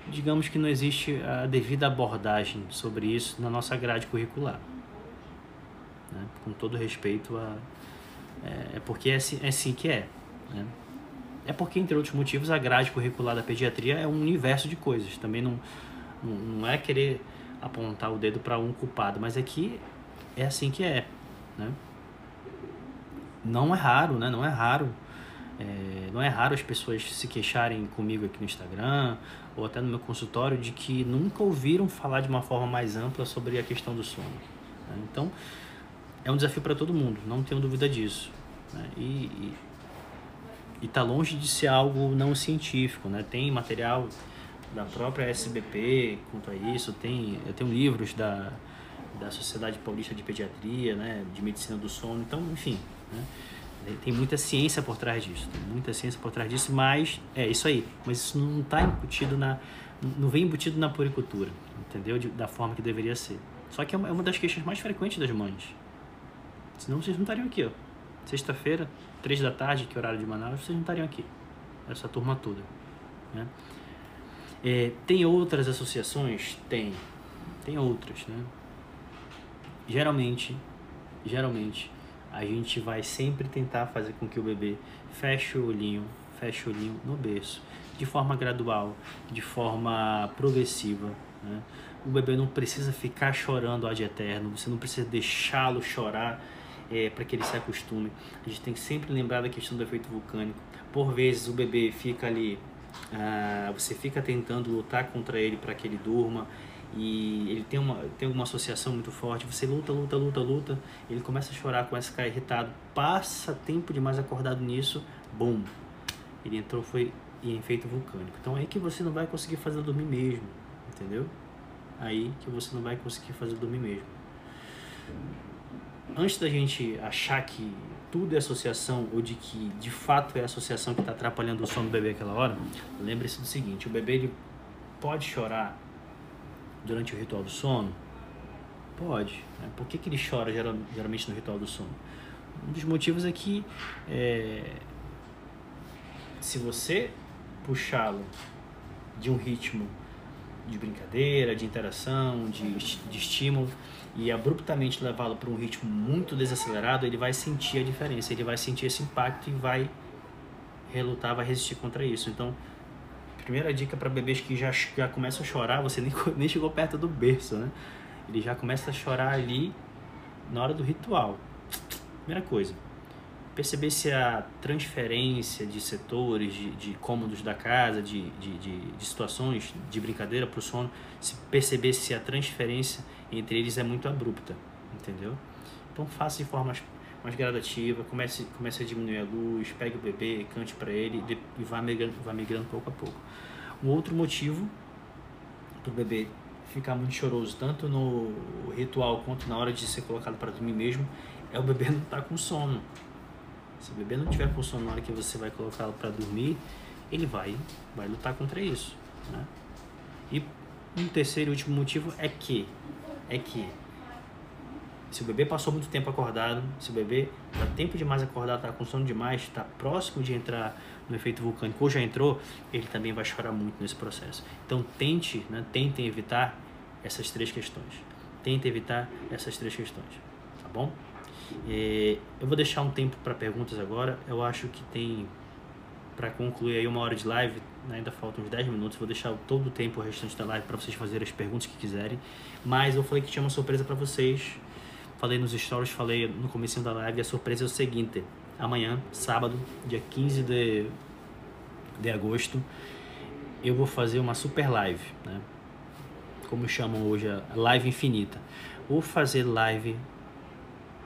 Digamos que não existe a devida abordagem sobre isso na nossa grade curricular. Né? Com todo respeito a. É, é porque é assim, é assim que é. Né? É porque, entre outros motivos, a grade curricular da pediatria é um universo de coisas. Também não, não, é querer apontar o dedo para um culpado, mas é que é assim que é, né? Não é raro, né? Não é raro. É, não é raro as pessoas se queixarem comigo aqui no Instagram ou até no meu consultório de que nunca ouviram falar de uma forma mais ampla sobre a questão do sono. Né? Então, é um desafio para todo mundo, não tenho dúvida disso. Né? E está longe de ser algo não científico. Né? Tem material da própria SBP quanto a isso, tem, eu tenho livros da, da Sociedade Paulista de Pediatria, né? de Medicina do Sono, então, enfim. Né? Tem muita ciência por trás disso, tem muita ciência por trás disso, mas é isso aí. Mas isso não está embutido na, não vem embutido na puricultura, entendeu? De, da forma que deveria ser. Só que é uma, é das queixas mais frequentes das mães. Senão vocês não estariam aqui, ó. Sexta-feira, três da tarde, que é horário de Manaus, vocês não estariam aqui. Essa turma toda. Né? É, tem outras associações? Tem. Tem outras, né? Geralmente, geralmente, a gente vai sempre tentar fazer com que o bebê feche o olhinho, feche o olhinho no berço, de forma gradual, de forma progressiva. Né? O bebê não precisa ficar chorando ad eterno, você não precisa deixá-lo chorar é, para que ele se acostume. A gente tem que sempre lembrar da questão do efeito vulcânico. Por vezes o bebê fica ali, ah, você fica tentando lutar contra ele para que ele durma, e ele tem uma, tem uma associação muito forte, você luta, luta, luta, luta, ele começa a chorar, começa a ficar irritado, passa tempo demais acordado nisso, bum, ele entrou, foi em efeito vulcânico. Então é aí que você não vai conseguir fazer dormir mesmo, entendeu? Aí que você não vai conseguir fazer dormir mesmo. Antes da gente achar que tudo é associação ou de que de fato é a associação que está atrapalhando o sono do bebê aquela hora, lembre-se do seguinte: o bebê ele pode chorar durante o ritual do sono? Pode. Né? Por que, que ele chora geralmente no ritual do sono? Um dos motivos é que é, se você puxá-lo de um ritmo de brincadeira, de interação, de, de estímulo e abruptamente levá-lo para um ritmo muito desacelerado, ele vai sentir a diferença, ele vai sentir esse impacto e vai relutar, vai resistir contra isso. Então, primeira dica para bebês que já, já começam a chorar, você nem, nem chegou perto do berço, né? Ele já começa a chorar ali na hora do ritual. Primeira coisa, perceber se a transferência de setores, de, de cômodos da casa, de, de, de, de situações de brincadeira para o sono, se perceber se a transferência entre eles é muito abrupta, entendeu? Então faça de forma mais gradativa, comece, comece a diminuir a luz, pegue o bebê, cante para ele e vá migrando, vá migrando pouco a pouco. Um outro motivo para o bebê ficar muito choroso, tanto no ritual quanto na hora de ser colocado para dormir mesmo, é o bebê não estar tá com sono. Se o bebê não tiver com sono na hora que você vai colocá-lo para dormir, ele vai, vai lutar contra isso. Né? E um terceiro e último motivo é que, é que se o bebê passou muito tempo acordado, se o bebê está tempo demais acordado, está com sono demais, está próximo de entrar no efeito vulcânico ou já entrou, ele também vai chorar muito nesse processo. Então tente, né, tentem evitar essas três questões. Tente evitar essas três questões, tá bom? É, eu vou deixar um tempo para perguntas agora. Eu acho que tem para concluir aí uma hora de live, né, ainda faltam uns 10 minutos. Vou deixar todo o tempo o restante da live para vocês fazerem as perguntas que quiserem. Mas eu falei que tinha uma surpresa para vocês falei nos stories, falei no começo da live, a surpresa é o seguinte, amanhã, sábado, dia 15 de, de agosto, eu vou fazer uma super live, né? Como chamam hoje, a live infinita. Vou fazer live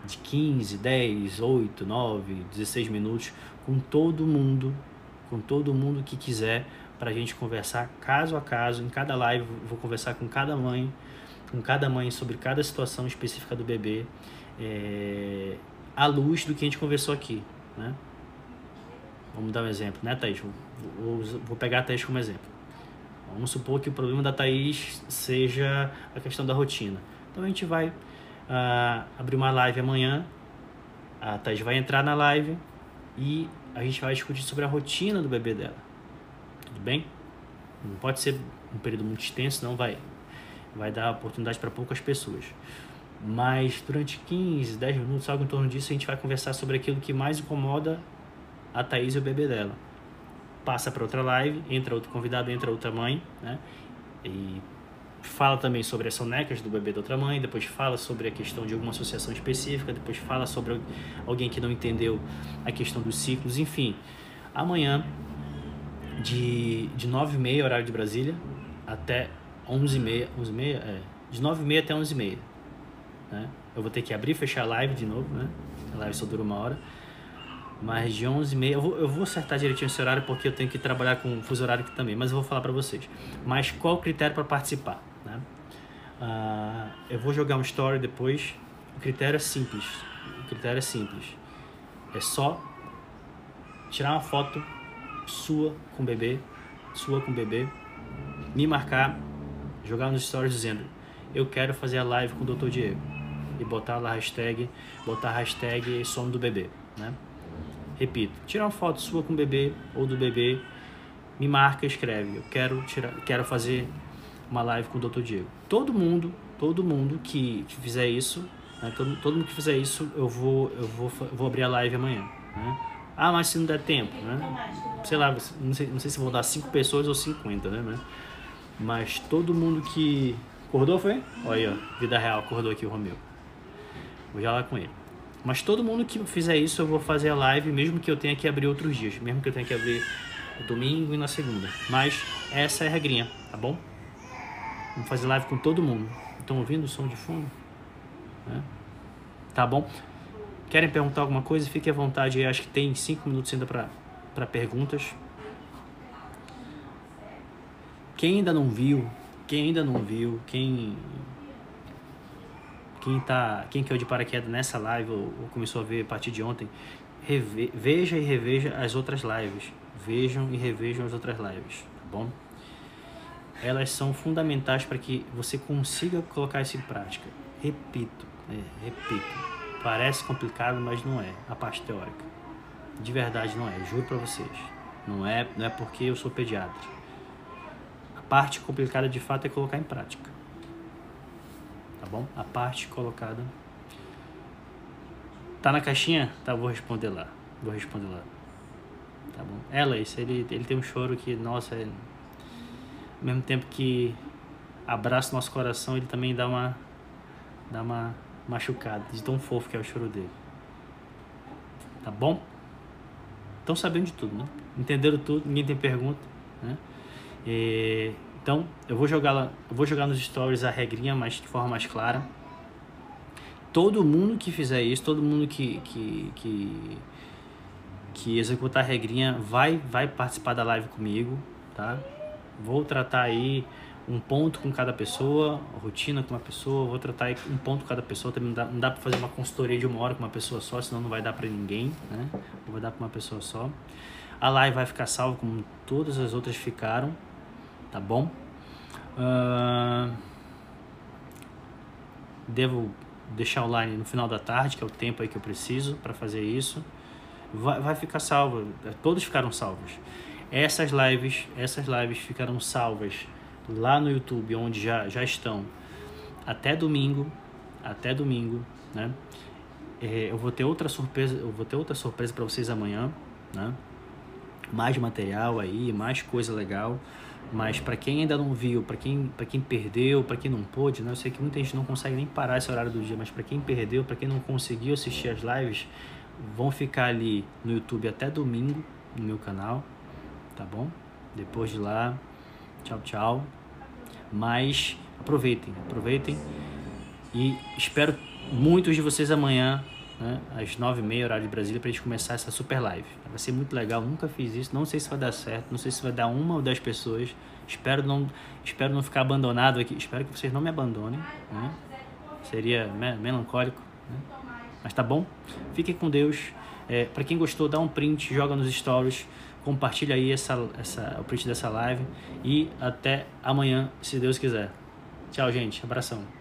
de 15, 10, 8, 9, 16 minutos com todo mundo, com todo mundo que quiser para a gente conversar caso a caso. Em cada live vou conversar com cada mãe com cada mãe sobre cada situação específica do bebê, é, à luz do que a gente conversou aqui, né? Vamos dar um exemplo, né, Thaís? Vou, vou, pegar a Thaís como exemplo. Vamos supor que o problema da Thaís seja a questão da rotina. Então a gente vai uh, abrir uma live amanhã, a Thaís vai entrar na live e a gente vai discutir sobre a rotina do bebê dela. Tudo bem? Não pode ser um período muito extenso, não vai vai dar oportunidade para poucas pessoas. Mas durante 15, 10 minutos, algo em torno disso, a gente vai conversar sobre aquilo que mais incomoda a Thaís e o bebê dela. passa para outra live, entra outro convidado, entra outra mãe, né? E fala também sobre as sonecas do bebê da outra mãe, depois fala sobre a questão de alguma associação específica, depois fala sobre alguém que não entendeu a questão dos ciclos, enfim. Amanhã, de, de 9h30, horário de Brasília, até 11h30, 11h30, é, de 9h30 até 11h30, né? Eu vou ter que abrir e fechar a live de novo, né? A live só dura uma hora. Mas de 11h30, eu vou, eu vou acertar direitinho esse horário porque eu tenho que trabalhar com fuso horário aqui também, mas eu vou falar para vocês. Mas qual o critério para participar? Né? Uh, eu vou jogar um story depois. O critério é simples. O critério é simples. É só tirar uma foto sua com o bebê, sua com o bebê, me marcar, jogar nos stories dizendo eu quero fazer a live com o Dr. Diego e botar lá a hashtag, botar a hashtag som do bebê, né? Repito, tirar uma foto sua com o bebê ou do bebê, me marca, escreve, eu quero tirar, quero fazer uma live com o Dr. Diego. Todo mundo, todo mundo que, que fizer isso, né, todo, todo mundo que fizer isso, eu vou, eu vou, vou abrir a live amanhã. Né? Ah, mas se não der tempo, né? Sei lá, não sei, não sei se vão dar 5 pessoas ou 50, né? Mas todo mundo que. Acordou, foi? Olha aí, ó, vida real, acordou aqui o Romeu. Vou já lá com ele. Mas todo mundo que fizer isso, eu vou fazer a live, mesmo que eu tenha que abrir outros dias. Mesmo que eu tenha que abrir domingo e na segunda. Mas essa é a regrinha, tá bom? Vamos fazer live com todo mundo. Estão ouvindo o som de fundo? É. Tá bom? Querem perguntar alguma coisa? Fique à vontade aí. Acho que tem cinco minutos ainda para perguntas. Quem ainda não viu, quem ainda não viu, quem quem tá, quem caiu de paraquedas nessa live ou, ou começou a ver a partir de ontem, reve, veja e reveja as outras lives. Vejam e revejam as outras lives, tá bom? Elas são fundamentais para que você consiga colocar isso em prática. Repito, né? repito. Parece complicado, mas não é. A parte teórica. De verdade não é, juro para vocês. Não é, não é porque eu sou pediatra. A parte complicada de fato é colocar em prática. Tá bom? A parte colocada. Tá na caixinha? Tá, vou responder lá. Vou responder lá. Tá bom? Ela, isso, ele, ele tem um choro que, nossa, é ao mesmo tempo que abraça o nosso coração, ele também dá uma dá uma machucada, de tão fofo que é o choro dele. Tá bom? Estão sabendo de tudo, né? Entenderam tudo, ninguém tem pergunta, né? E, então, eu vou jogar lá, eu vou jogar nos stories a regrinha, mas de forma mais clara. Todo mundo que fizer isso, todo mundo que que, que, que executar a regrinha vai vai participar da live comigo, tá? Vou tratar aí um ponto com cada pessoa, rotina com uma pessoa, vou tratar aí um ponto com cada pessoa, também não dá, não dá para fazer uma consultoria de uma hora com uma pessoa só, senão não vai dar para ninguém, né? Ou vai dar para uma pessoa só. A live vai ficar salva como todas as outras ficaram, tá bom? Uh, devo deixar online no final da tarde, que é o tempo aí que eu preciso para fazer isso. Vai, vai ficar salvo, todos ficaram salvos. Essas lives, essas lives ficarão salvas lá no YouTube, onde já, já estão até domingo, até domingo, né? É, eu vou ter outra surpresa, eu vou ter outra surpresa para vocês amanhã, né? Mais material aí, mais coisa legal. Mas para quem ainda não viu, para quem, para quem perdeu, para quem não pôde, né? Eu sei que muita gente não consegue nem parar esse horário do dia, mas para quem perdeu, para quem não conseguiu assistir as lives, vão ficar ali no YouTube até domingo no meu canal, tá bom? Depois de lá, tchau, tchau. Mas aproveitem, aproveitem e espero muitos de vocês amanhã, né, às nove e meia horário de Brasília, para a gente começar essa super live. Vai ser muito legal, nunca fiz isso, não sei se vai dar certo, não sei se vai dar uma ou dez pessoas. Espero não, espero não ficar abandonado aqui, espero que vocês não me abandonem, né? Seria melancólico, né? Mas tá bom? Fiquem com Deus. É, para quem gostou, dá um print, joga nos stories compartilha aí essa, essa, o print dessa live e até amanhã, se Deus quiser. Tchau, gente. Abração.